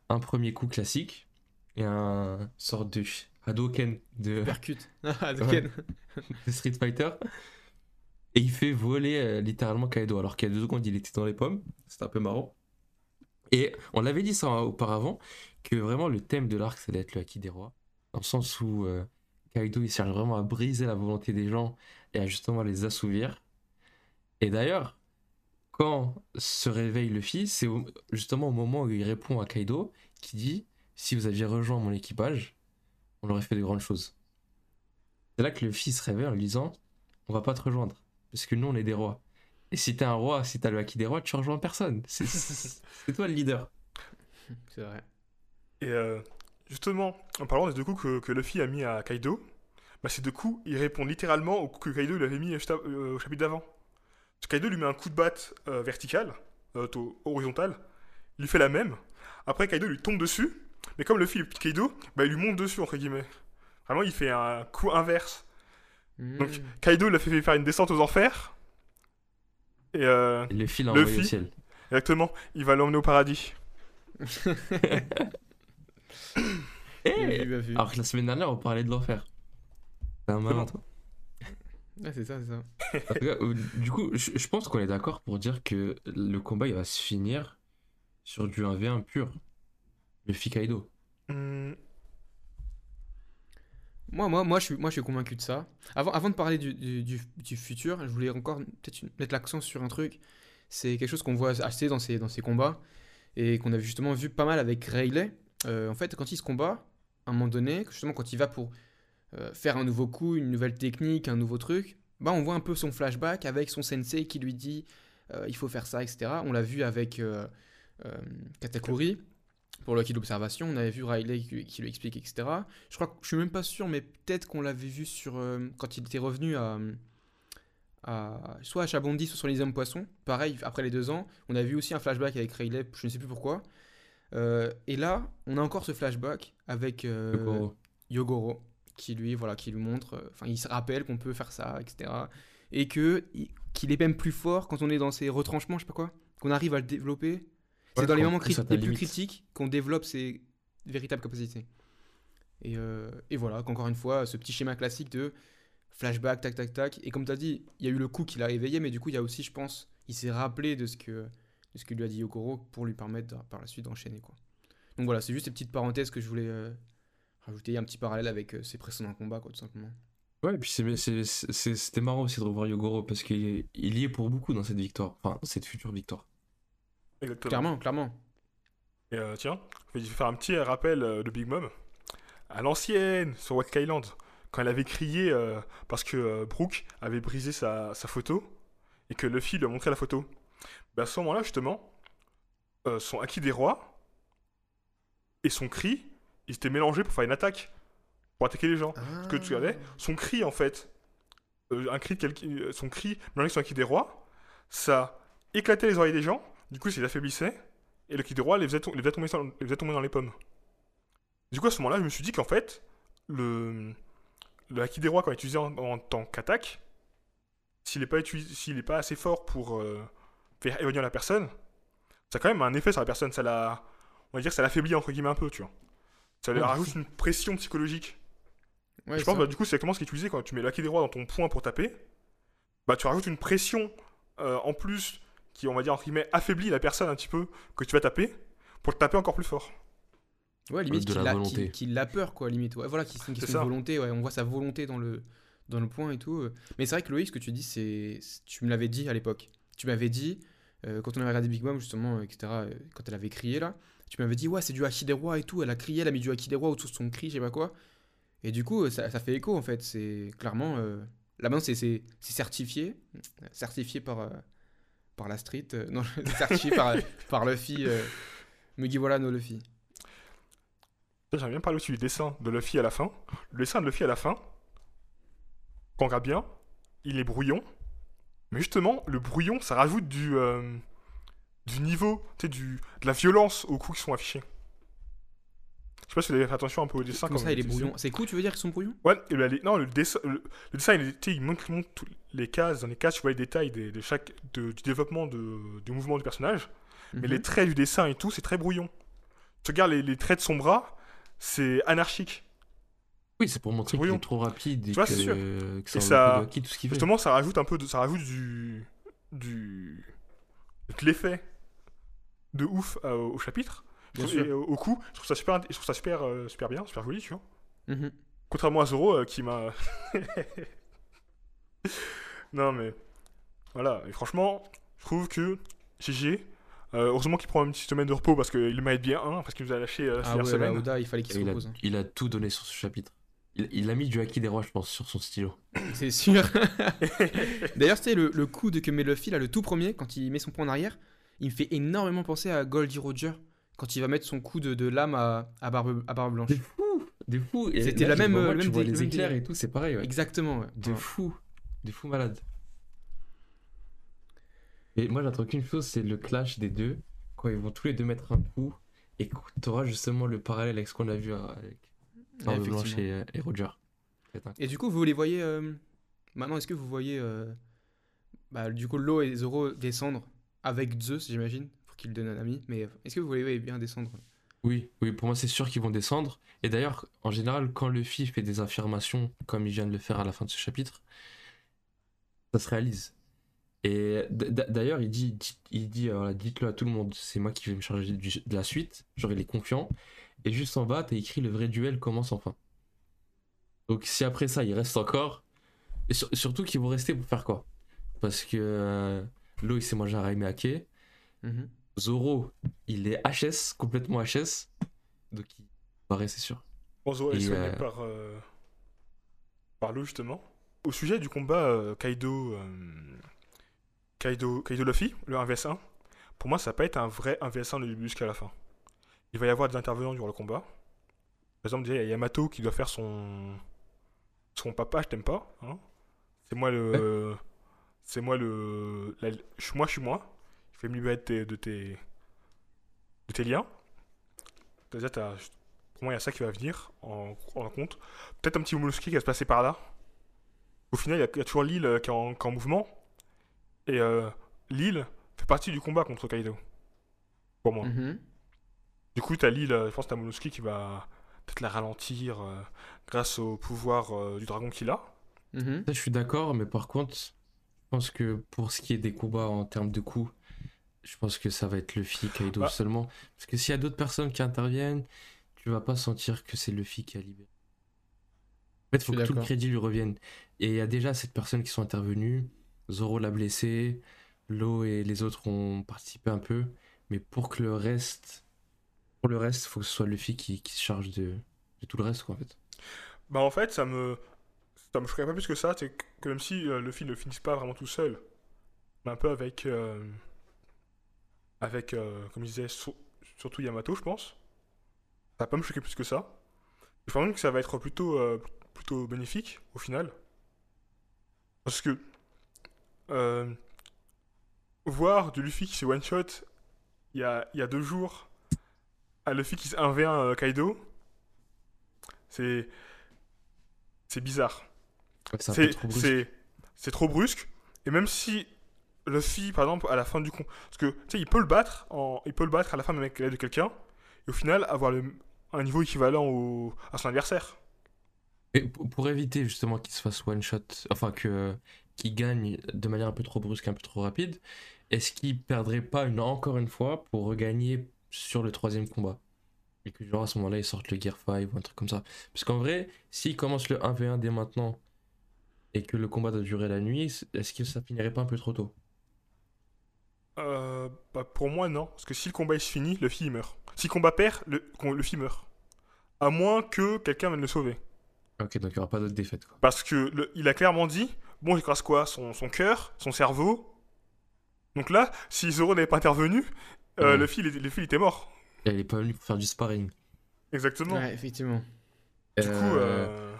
Un premier coup classique et un sorte de Hadoken de, Percute. Ah, de Ouais. Ken. de Street Fighter. Et il fait voler euh, littéralement Kaido, alors qu'il y a deux secondes, il était dans les pommes. C'est un peu marrant. Et on l'avait dit ça auparavant, que vraiment le thème de l'arc, ça allait être le Haki des rois. Dans le sens où euh, Kaido, il cherche vraiment à briser la volonté des gens et à justement les assouvir. Et d'ailleurs, quand se réveille Luffy, c'est au- justement au moment où il répond à Kaido, qui dit Si vous aviez rejoint mon équipage, on aurait fait de grandes choses. C'est là que Luffy se réveille en lui disant On va pas te rejoindre, parce que nous on est des rois. Et si t'es un roi, si t'as le haki des rois, tu rejoins personne. C'est toi le leader. C'est vrai. Et euh, justement, en parlant des deux coups que, que Luffy a mis à Kaido, bah ces deux coups, ils répondent littéralement au coup que Kaido lui avait mis av- euh, au chapitre d'avant. Kaido lui met un coup de batte euh, vertical, euh, to- horizontal, il lui fait la même. Après, Kaido lui tombe dessus, mais comme Luffy est Kaido, bah il lui monte dessus, entre guillemets. Vraiment, il fait un coup inverse. Donc, Mm. Kaido l'a fait faire une descente aux enfers. Et euh, Et l'a Luffy. envoyé au ciel. exactement, il va l'emmener au paradis. Eh. Alors que la semaine dernière, on parlait de l'enfer. C'est un malin, toi. Ah, c'est ça, c'est ça. Euh, du coup, je, pense qu'on est d'accord pour dire que le combat il va se finir sur du 1v1 pur. Luffy Kaido. Hum, Moi, moi, moi, je suis, moi, je suis convaincu de ça. Avant, avant de parler du, du, du- du futur, je voulais encore peut-être mettre l'accent sur un truc. C'est quelque chose qu'on voit assez dans ces, dans ces combats et qu'on a justement vu pas mal avec Rayleigh. Euh, en fait, quand il se combat, à un moment donné, justement quand il va pour euh, faire un nouveau coup, une nouvelle technique, un nouveau truc, bah, on voit un peu son flashback avec son sensei qui lui dit euh, il faut faire ça, etc. On l'a vu avec euh, euh, Katakuri pour le kit d'observation. On avait vu Riley qui, qui lui explique, etc. Je crois que je suis même pas sûr, mais peut-être qu'on l'avait vu sur quand il était revenu à, à- soit à Chabondi, soit sur les hommes poissons. Pareil, après les deux ans, on a vu aussi un flashback avec Riley, je ne sais plus pourquoi. Et là, on a encore ce flashback avec Yogoro. Yogoro, qui lui, voilà, qui lui montre, euh, enfin, il se rappelle qu'on peut faire ça, etc. Et que il- qu'il est même plus fort quand on est dans ses retranchements, je sais pas quoi, qu'on arrive à le développer. C'est Ouais, dans les moments les plus limite. critiques qu'on développe ses véritables capacités. Et, euh, et voilà, qu'encore une fois, ce petit schéma classique de flashback, tac, tac, tac. Et comme tu as dit, il y a eu le coup qui l'a éveillé, mais du coup, il y a aussi, je pense, il s'est rappelé de ce que, de ce que lui a dit Yokoro pour lui permettre de- par la suite d'enchaîner. quoi. Donc voilà, c'est juste ces petites parenthèses que je voulais euh, rajouter, un petit parallèle avec euh, ses précédents combats, quoi, tout simplement. Ouais, et puis c'était marrant aussi de revoir Yogoro parce qu'il il y est pour beaucoup dans cette victoire, enfin dans cette future victoire. exactement. Clairement, clairement. Et euh, tiens, je vais faire un petit rappel euh, de Big Mom. À l'ancienne, sur White Island, quand elle avait crié euh, parce que euh, Brooke avait brisé sa, sa photo et que Luffy lui a montré la photo. Ben, à ce moment-là, justement, euh, son acquis des rois et son cri, ils étaient mélangés pour faire une attaque, pour attaquer les gens. Ce que tu avais, son cri en fait, euh, un cri de euh, son cri mélangé avec son acquis des rois, ça éclatait les oreilles des gens, du coup ça les affaiblissait, et le acquis des rois les faisait, les faisait tomber, sur- les faisait tomber dans les pommes. Du coup à ce moment-là, je me suis dit qu'en fait, le, le acquis des rois quand utilisé en, en tant qu'attaque, s'il n'est pas, utilisé- s'il est pas assez fort pour euh, faire évanouir la personne, ça a quand même un effet sur la personne, ça la, on va dire que ça l'affaiblit entre guillemets un peu, tu vois. Ça lui Ouais, rajoute une pression psychologique. Ouais, Je pense bah, du coup c'est exactement ce qui est utilisé quand tu mets l'acquis des rois dans ton point pour taper. Bah tu rajoutes une pression euh, en plus qui on va dire entre guillemets affaiblit la personne un petit peu que tu vas taper pour te taper encore plus fort. Ouais, limite qu'il la a, peur, quoi, limite. Ouais, voilà, qu'il- c'est une question de volonté, ouais. On voit sa volonté dans le, dans le point et tout. euh. Mais c'est vrai que Loïc, ce que tu dis, c'est. Tu me l'avais dit à l'époque. Tu m'avais dit, euh, quand on avait regardé Big Mom, justement, etc., quand elle avait crié là, tu m'avais dit, ouais, c'est du Haki des rois et tout. Elle a crié, elle a mis du Haki des rois autour de son cri, je sais pas quoi. Et du coup, euh, ça, fait écho, en fait. C'est clairement. euh, Là maintenant, c'est certifié. Certifié par, euh, par la street. euh, non, certifié par, par Luffy. Euh, Mugiwara no Luffy. J'aime bien parler aussi du dessin de Luffy à la fin. Le dessin de Luffy à la fin, quand on regarde bien, il est brouillon. Mais justement, le brouillon, ça rajoute du, euh, du niveau, tu sais, du, de la violence aux coups qui sont affichés. Je sais pas si vous avez fait attention un peu au dessin. Quand ça, il est brouillon? C'est cool, tu veux dire qu'ils sont brouillons Ouais, et le- les- non, le dessin, le, le dessin il, est- tu sais, il montre, il montre toutes les cases. Dans les cases, tu vois les détails de, de chaque, de- du développement de, du mouvement du personnage. Mais Mhm. les traits du dessin et tout, c'est très brouillon. tu regardes les, les traits de son bras, c'est anarchique. Oui, c'est pour montrer qu'il brouillon. est trop rapide et Tu vois, que, c'est sûr. que Et ça, ça- ça... tout ce fait. Justement, ça rajoute un peu de, ça rajoute du, du, de l'effet de ouf euh, au chapitre. Bien trouve- sûr. et au, au coup, je trouve ça super, je trouve ça super, euh, super bien, super joli, tu vois. Mhm. Contrairement à Zoro euh, qui m'a. non mais voilà. Et franchement, je trouve que GG. euh, heureusement qu'il prend une petite semaine de repos parce qu'il mérite bien un parce qu'il nous a lâché euh, Ah là, semaines. Oda, il fallait qu'il se il, a, repose. hein. il a tout donné sur ce chapitre. Il, il a mis du Haki des rois, je pense, sur son stylo. C'est sûr. D'ailleurs, c'était le, le coup de que met Luffy, là, le tout premier, quand il met son poing en arrière, il me fait énormément penser à Goldie Roger, quand il va mettre son coup de, de lame à, à, barbe, à barbe blanche. De fou De fou C'était la même- vois, le tu même vois les même éclairs et tout, c'est pareil. ouais. Exactement, ouais. De Ouais. fou, de fou malade. Et moi j'attends qu'une chose, c'est le clash des deux, quand ils vont tous les deux mettre un coup, et tu auras justement le parallèle avec ce qu'on a vu euh, avec Barbe. Blanche et, et Roger. Et du coup, vous les voyez. euh, Maintenant, est-ce que vous voyez. euh, Bah, du coup, Lo et Zoro descendre? Avec Zeus, j'imagine, pour qu'il donne un ami. Mais euh, est-ce que vous voyez bien descendre? Oui, oui, pour moi c'est sûr qu'ils vont descendre. Et d'ailleurs, en général, quand Luffy fait des affirmations, comme il vient de le faire à la fin de ce chapitre, ça se réalise. Et d'ailleurs, il dit, il dit euh, dites-le à tout le monde, c'est moi qui vais me charger de la suite, genre il est confiant. Et juste en bas, t'as écrit le vrai duel commence enfin. Donc si après ça, il reste encore, et sur- surtout qu'ils vont rester pour faire quoi? Parce que Lo, il s'est mangé un Raime Ake. Mhm. Zoro, il est HS, complètement HS. Donc il paraît, c'est sûr. Bon, Zoro est soigné euh, par, euh, par Lo, justement. Au sujet du combat euh, Kaido, euh, Kaido, Kaido Luffy, le 1vs1, pour moi, ça va pas être un vrai 1vs1 du début jusqu'à la fin. Il va y avoir des intervenants durant le combat. Par exemple, il y a Yamato qui doit faire son, son papa, je t'aime pas. hein. C'est moi le. C'est moi le. la- je suis moi, je suis moi. Je vais me libérer de tes, de tes, de tes liens. Déjà, t'as- pour moi, il y a ça qui va venir en, en compte. Peut-être un petit Momonosuke qui va se passer par là. Au final, il y a, il y a toujours l'île euh, qui, est en- qui est en mouvement. Et euh, l'île fait partie du combat contre Kaido. Pour moi. Mhm. Du coup, t'as l'île, euh, je pense que t'as Momonosuke qui va peut-être la ralentir euh, grâce au pouvoir euh, du dragon qu'il a. Mhm. Ça, je suis d'accord, mais par contre, je pense que pour ce qui est des combats en termes de coups, je pense que ça va être Luffy, Kaido Bah. seulement. Parce que s'il y a d'autres personnes qui interviennent, tu vas pas sentir que c'est Luffy qui a libéré. En fait, il faut que tout le crédit lui revienne. Et il y a déjà cette personnes qui sont intervenues. Zoro l'a blessé, Lo et les autres ont participé un peu. Mais pour que le reste. Pour le reste, il faut que ce soit Luffy qui, qui se charge de, de tout le reste, quoi, en fait. Bah en fait, ça me ça me choquerait pas plus que ça, c'est que même si euh, le film ne finisse pas vraiment tout seul, mais un peu avec euh, avec euh, comme je disais sur- surtout Yamato, je pense. Ça va pas me choquer plus que ça. Je pense même que ça va être plutôt euh, plutôt bénéfique au final. Parce que voir du Luffy qui se one shot il y a, y a deux jours à Luffy qui se 1v1 euh, Kaido, c'est c'est bizarre. C'est trop brusque. c'est- trop brusque. Et même si Luffy, par exemple, à la fin du con, parce que tu sais, il peut le battre, en... il peut le battre à la fin avec l'aide de quelqu'un, et au final avoir le... un niveau équivalent au... à son adversaire. Et pour éviter justement qu'il se fasse one shot, enfin que qu'il gagne de manière un peu trop brusque, un peu trop rapide, est-ce qu'il perdrait pas une, encore une fois pour regagner sur le troisième combat? Et que genre à ce moment-là il sorte le Gear 5 ou un truc comme ça. Parce qu'en vrai, s'il commence le 1v1 dès maintenant et que le combat doit durer la nuit, est-ce que ça finirait pas un peu trop tôt? Euh, bah, pour moi, non. Parce que si le combat il se finit, Luffy il meurt. Si le combat perd, le... Luffy meurt. À moins que quelqu'un vienne le sauver. Ok, donc il n'y aura pas d'autres défaites quoi. Parce que le- il a clairement dit, bon, il reste quoi? Son, son cœur, son cerveau. Donc là, si Zoro n'avait pas intervenu, euh, Ouais. Luffy, il, était- il mort. Et elle est pas venue pour faire du sparring. Exactement. Ouais, effectivement. Du coup, Euh, euh,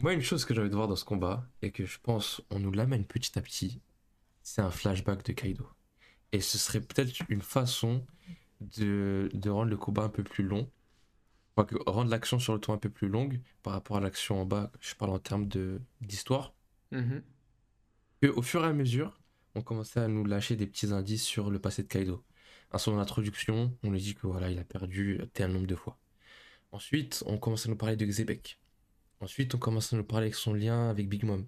Moi, une chose que j'ai envie de voir dans ce combat, et que je pense on nous l'amène petit à petit, c'est un flashback de Kaido. Et ce serait peut-être une façon de, de rendre le combat un peu plus long. Enfin, que rendre l'action sur le tour un peu plus longue par rapport à l'action en bas, je parle en termes de- d'histoire. Que au fur et à mesure, on commençait à nous lâcher des petits indices sur le passé de Kaido. À son introduction, on lui dit que voilà, il a perdu tel nombre de fois. Ensuite, on commence à nous parler de Xebec. Ensuite, on commence à nous parler de son lien avec Big Mom.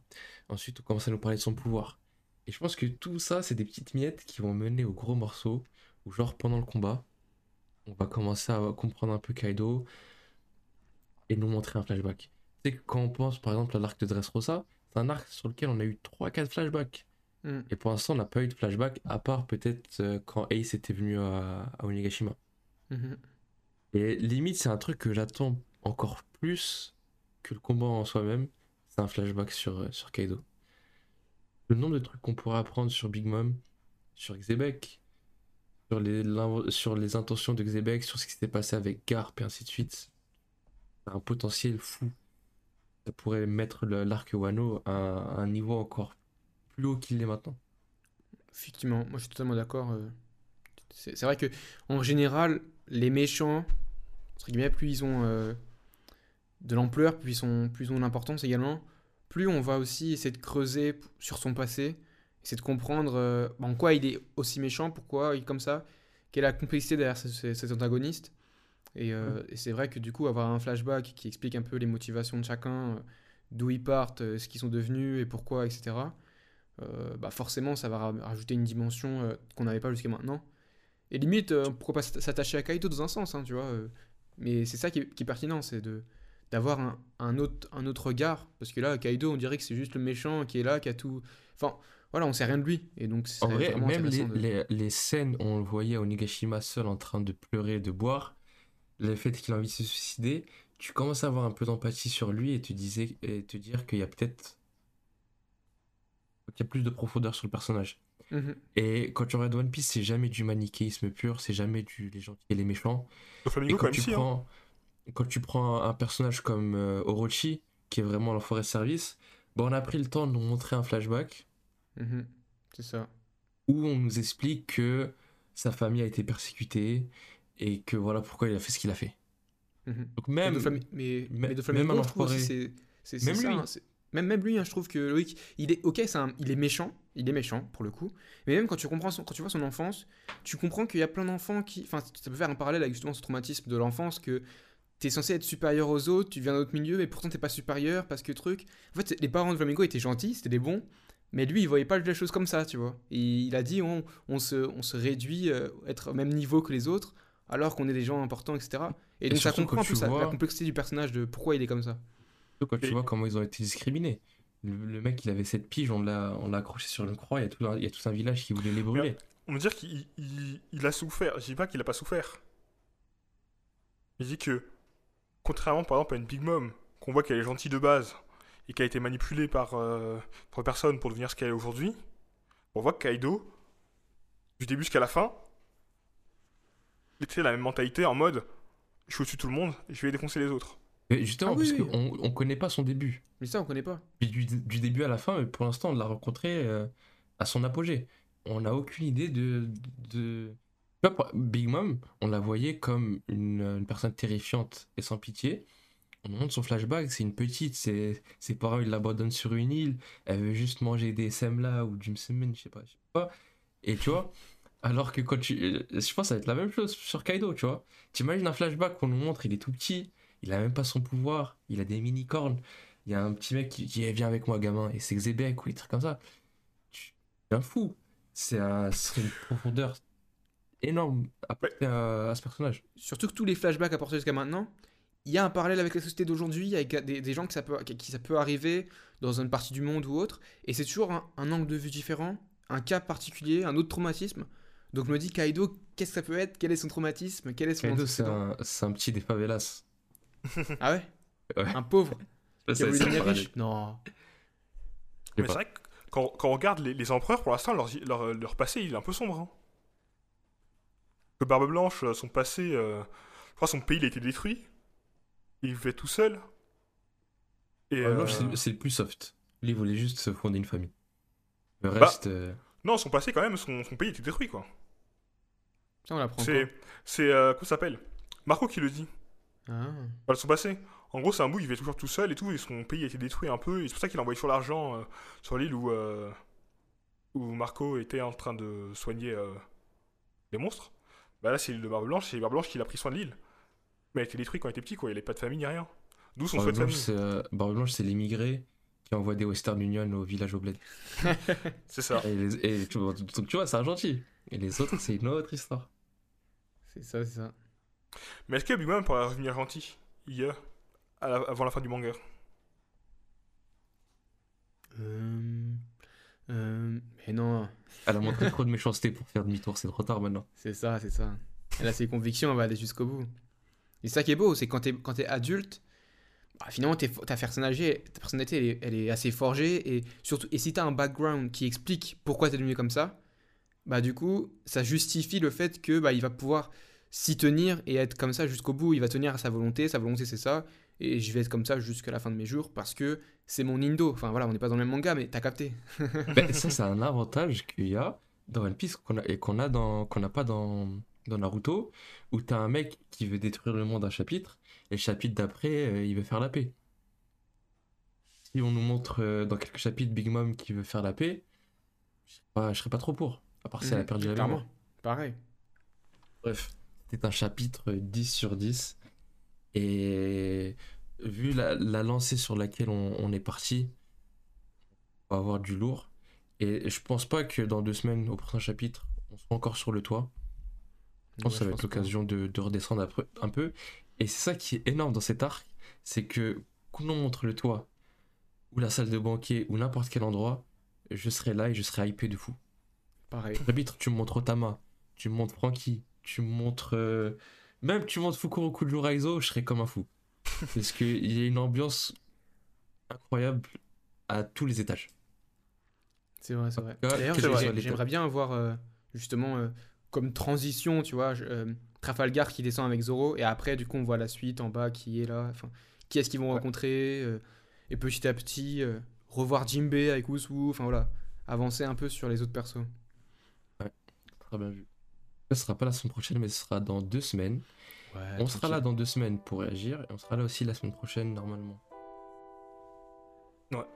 Ensuite, on commence à nous parler de son pouvoir. Et je pense que tout ça, c'est des petites miettes qui vont mener au gros morceau, où genre pendant le combat, on va commencer à comprendre un peu Kaido et nous montrer un flashback. Tu sais que quand on pense par exemple à l'arc de Dressrosa, c'est un arc sur lequel on a eu 3-4 flashbacks. Mm. Et pour l'instant, on n'a pas eu de flashback, à part peut-être euh, quand Ace était venu à, à Onigashima. Mhm. Et limite, c'est un truc que j'attends encore plus que le combat en soi-même. C'est un flashback sur, euh, sur Kaido. Le nombre de trucs qu'on pourrait apprendre sur Big Mom, sur Xebec, sur les, sur les intentions de Xebec, sur ce qui s'est passé avec Garp et ainsi de suite. C'est un potentiel fou. Ça pourrait mettre l'arc Wano à, un niveau encore plus haut qu'il l'est maintenant. Effectivement, moi je suis totalement d'accord. euh. C'est vrai que en général, les méchants, entre guillemets, plus ils ont euh, de l'ampleur, plus ils, sont, plus de l'importance également, plus on va aussi essayer de creuser sur son passé, essayer de comprendre euh, en quoi il est aussi méchant, pourquoi il est comme ça, quelle est la complexité derrière ce- ce- cet antagoniste. Et, euh, et c'est vrai que du coup, avoir un flashback qui explique un peu les motivations de chacun, euh, d'où ils partent, ce qu'ils sont devenus et pourquoi, etc bah forcément ça va ra- rajouter une dimension qu'on n'avait pas jusqu'à maintenant. Et limite, pourquoi pas s'att- s'attacher à Kaido dans un sens, hein, tu vois. mais c'est ça qui est, qui est pertinent, c'est de d'avoir un, un autre, un autre regard. Parce que là, Kaido, on dirait que c'est juste le méchant qui est là, qui a tout... Enfin, voilà, on sait rien de lui. Et donc, c'est En vrai, vraiment même les, de- les, les scènes où on le voyait à Onigashima seul en train de pleurer, de boire, le fait qu'il a envie de se suicider, tu commences à avoir un peu d'empathie sur lui et te, disais, et te dire qu'il y a peut-être qu'il y a plus de profondeur sur le personnage. Mhm. Et quand tu regardes One Piece, c'est jamais du manichéisme pur, c'est jamais du les gentils et les méchants. Le Et quand tu si. hein. Quand tu prends un personnage comme euh, Orochi, qui est vraiment l'enfoiré de service, bon, on a pris le temps de nous montrer un flashback Mhm. C'est ça. où on nous explique que sa famille a été persécutée et que voilà pourquoi il a fait ce qu'il a fait. Mhm. Donc Mais même, de Flami- mais, même- mais de même un enfoiré. c'est ça, lui. hein, c'est- même, même lui, hein, je trouve que Loïc, il est ok, un- il est méchant, il est méchant pour le coup. Mais même quand tu comprends, son- quand tu vois son enfance, tu comprends qu'il y a plein d'enfants qui, enfin, ça peut faire un parallèle avec justement ce traumatisme de l'enfance que t'es censé être supérieur aux autres, tu viens d'un autre milieu, mais pourtant t'es pas supérieur parce que truc. En fait, les parents de Flamingo étaient gentils, c'était des bons. Mais lui, il voyait pas les choses comme ça, tu vois. Et il a dit, on, on se, on se réduit, euh, être au même niveau que les autres, alors qu'on est des gens importants, etc. Et donc ça comprend ça, la complexité du personnage, de pourquoi il est comme ça. surtout quand tu Et- vois comment ils ont été discriminés. Le, le mec, il avait cette pige, on l'a on l'a accroché sur une croix, il y, a tout un, il y a tout un village qui voulait les brûler. On me dire qu'il il, il a souffert. Je dis pas qu'il a pas souffert. Je dis que, contrairement par exemple à une Big Mom, qu'on voit qu'elle est gentille de base et qu'elle a été manipulée par euh, trois personnes pour devenir ce qu'elle est aujourd'hui, on voit que Kaido, du début jusqu'à la fin, était la même mentalité en mode je suis au-dessus de tout le monde et je vais défoncer les autres. Mais justement, Ah oui, parce oui. qu'on on connaît pas son début. Mais ça, on connaît pas. Puis du, du début à la fin, mais pour l'instant, on l'a rencontré euh, à son apogée. On n'a aucune idée de. de... Big Mom, on la voyait comme une, personne terrifiante et sans pitié. On montre son flashback, c'est une petite, c'est, ses parents ils l'abandonnent sur une île, elle veut juste manger des semla ou du msemen, je sais pas, je sais pas. Et tu vois, alors que quand tu. Je pense que ça va être la même chose sur Kaido, tu vois. T'imagines un flashback qu'on nous montre, il est tout petit, il a même pas son pouvoir, il a des mini-cornes. Il y a un petit mec qui dit Viens avec moi, gamin, et c'est Xebec ou des trucs comme ça. C'est un fou. C'est une profondeur énorme à apporter à, à ce personnage. Surtout que tous les flashbacks apportés jusqu'à maintenant, il y a un parallèle avec la société d'aujourd'hui, avec des, des gens que ça peut, qui ça peut arriver dans une partie du monde ou autre, et c'est toujours un, un angle de vue différent, un cas particulier, un autre traumatisme. Donc je me dis, Kaido, qu'est-ce que ça peut être? Quel est son traumatisme? Quel est son Kaido, c'est un, petit des favelas. Ah ouais? Ouais. Un pauvre qui a voulu devenir riche Non. Mais c'est vrai que quand, quand on regarde les, les empereurs, pour l'instant, leur, leur, leur passé, il est un peu sombre. hein. Le Barbe Blanche, euh, son passé, euh, je crois son pays, il a été détruit. Il vivait tout seul. Et, Blanche, euh, c'est- le plus soft. Lui, il voulait juste se fonder une famille. Le Bah, reste. euh, non, son passé, quand même, son, son pays était détruit, quoi. Ça, on l'apprend C'est, c'est, euh, comment ça s'appelle? Marco qui le dit. Ah. Enfin, son passé. En gros, c'est un bout, il vivait toujours tout seul et tout, et son pays a été détruit un peu, et c'est pour ça qu'il a envoyé toujours l'argent euh, sur l'île où, euh, où Marco était en train de soigner euh, les monstres. Bah là, c'est l'île de Barbe Blanche, c'est Barbe Blanche qui a pris soin de l'île. Mais elle a été détruite quand il était petit, quoi. Il avait pas de famille ni rien. D'où son Barbe souhait de Blanche, famille. euh, Barbe Blanche, c'est l'immigré qui envoie des Western Union au village au bled. C'est ça. Et, les- et tu, vois- donc tu vois, c'est un gentil. Et les autres, c'est une autre histoire. C'est ça, c'est ça. Mais est-ce que Big Mom pourrait revenir gentil hier, avant la fin du manga? Euh, euh, mais non, Elle a montré trop de méchanceté pour faire demi-tour, c'est trop tard maintenant. c'est ça, c'est ça. Elle a ses convictions, elle va aller jusqu'au bout. Et ça qui est beau, c'est quand t'es quand t'es adulte, bah, finalement fo- ta personnalité, ta personnalité elle est, elle est assez forgée et surtout et si t'as un background qui explique pourquoi t'es devenu comme ça, bah du coup ça justifie le fait que bah il va pouvoir s'y tenir et être comme ça jusqu'au bout. Il va tenir à sa volonté, sa volonté c'est ça et je vais être comme ça jusqu'à la fin de mes jours parce que c'est mon Indo. Enfin voilà, on n'est pas dans le même manga mais t'as capté. Ben, ça, c'est un avantage qu'il y a dans One Piece qu'on a, et qu'on a dans, qu'on n'a pas dans, dans Naruto, où t'as un mec qui veut détruire le monde un chapitre, et le chapitre d'après, euh, il veut faire la paix. Si on nous montre euh, dans quelques chapitres Big Mom qui veut faire la paix, je serais pas, je serais pas trop pour. À part si elle a Mhm, perdu la mémoire. Pareil. Bref, c'était un chapitre 10 sur 10. Et vu la, la lancée sur laquelle on, on est parti, on va avoir du lourd. Et je pense pas que dans deux semaines, au prochain chapitre, on soit encore sur le toit. Je pense que ça va être l'occasion de, de redescendre un peu- un peu. Et c'est ça qui est énorme dans cet arc, c'est que qu'on montre le toit, ou la salle de banquet, ou n'importe quel endroit, je serai là et je serai hypé de fou. Pareil. Chapitre, tu me montres Otama, tu me montres Frankie, tu me montres. euh, Même tu me montres Fukuroku de Raizo, je serais comme un fou. Parce qu'il y a une ambiance incroyable à tous les étages. C'est vrai, c'est vrai. D'ailleurs, j'aimerais bien avoir euh, justement euh, comme transition, tu vois, euh, Trafalgar qui descend avec Zoro et après, du coup, on voit la suite en bas qui est là. Enfin, qui est-ce qu'ils vont Ouais. rencontrer et petit à petit revoir Jimbe avec Usu. Enfin voilà, avancer un peu sur les autres persos. Très bien vu. Ce sera pas la semaine prochaine, mais ce sera dans deux semaines. on sera là dans deux semaines pour réagir et on sera là aussi la semaine prochaine normalement. Ouais.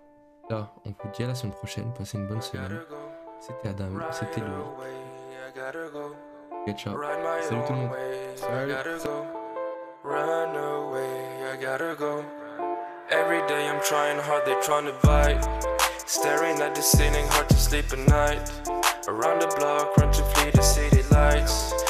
Là, on vous dit à la semaine prochaine. Passez une bonne semaine. C'était Adam, c'était Louis. Et ciao. Salut tout le monde. Salut. Run away, I gotta go. Every day I'm trying hard, they trying to bite. Staring at the ceiling, hard to sleep at night. Around the block, run to flee the city lights.